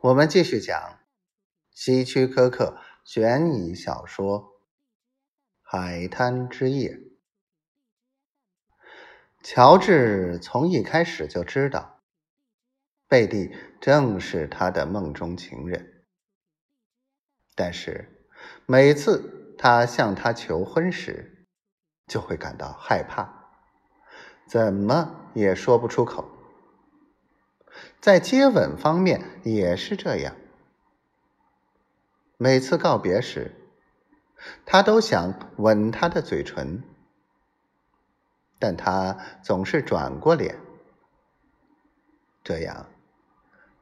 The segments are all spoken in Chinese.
我们继续讲希区柯克悬疑小说《海滩之夜》。乔治从一开始就知道，贝蒂正是他的梦中情人，但是每次他向她求婚时，就会感到害怕，怎么也说不出口。在接吻方面也是这样。每次告别时，他都想吻她的嘴唇，但他总是转过脸，这样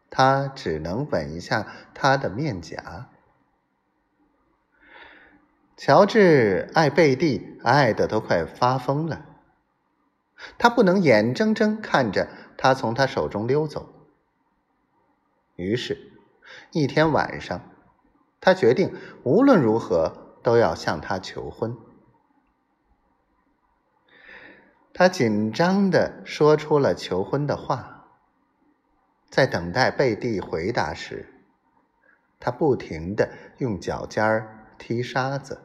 他只能吻一下她的面颊。乔治爱贝蒂，爱的都快发疯了。他不能眼睁睁看着他从他手中溜走。于是，一天晚上，他决定无论如何都要向她求婚。他紧张的说出了求婚的话，在等待贝蒂回答时，他不停的用脚尖踢沙子。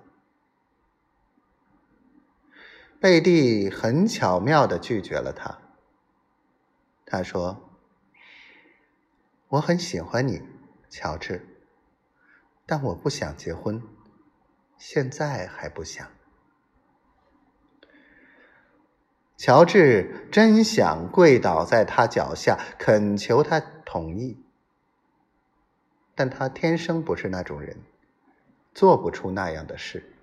贝蒂很巧妙的拒绝了他。他说。我很喜欢你，乔治，但我不想结婚，现在还不想。乔治真想跪倒在他脚下恳求他同意，但他天生不是那种人，做不出那样的事。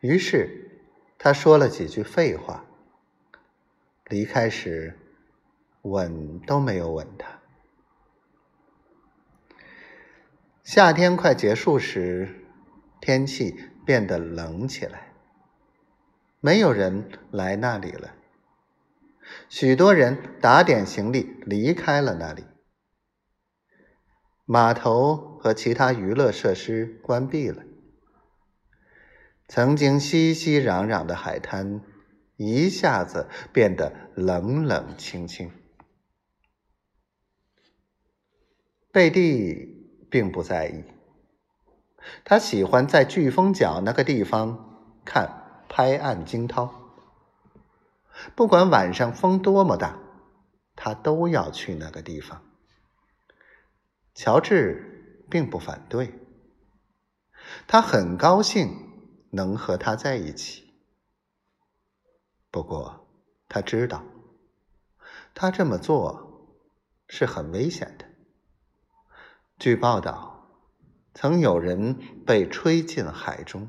于是他说了几句废话，离开时吻都没有吻他。夏天快结束时，天气变得冷起来。没有人来那里了，许多人打点行李离开了那里。码头和其他娱乐设施关闭了，曾经熙熙攘攘的海滩一下子变得冷冷清清。贝蒂。并不在意，他喜欢在飓风角那个地方看拍岸惊涛。不管晚上风多么大，他都要去那个地方。乔治并不反对，他很高兴能和他在一起。不过他知道，他这么做是很危险的。据报道，曾有人被吹进海中。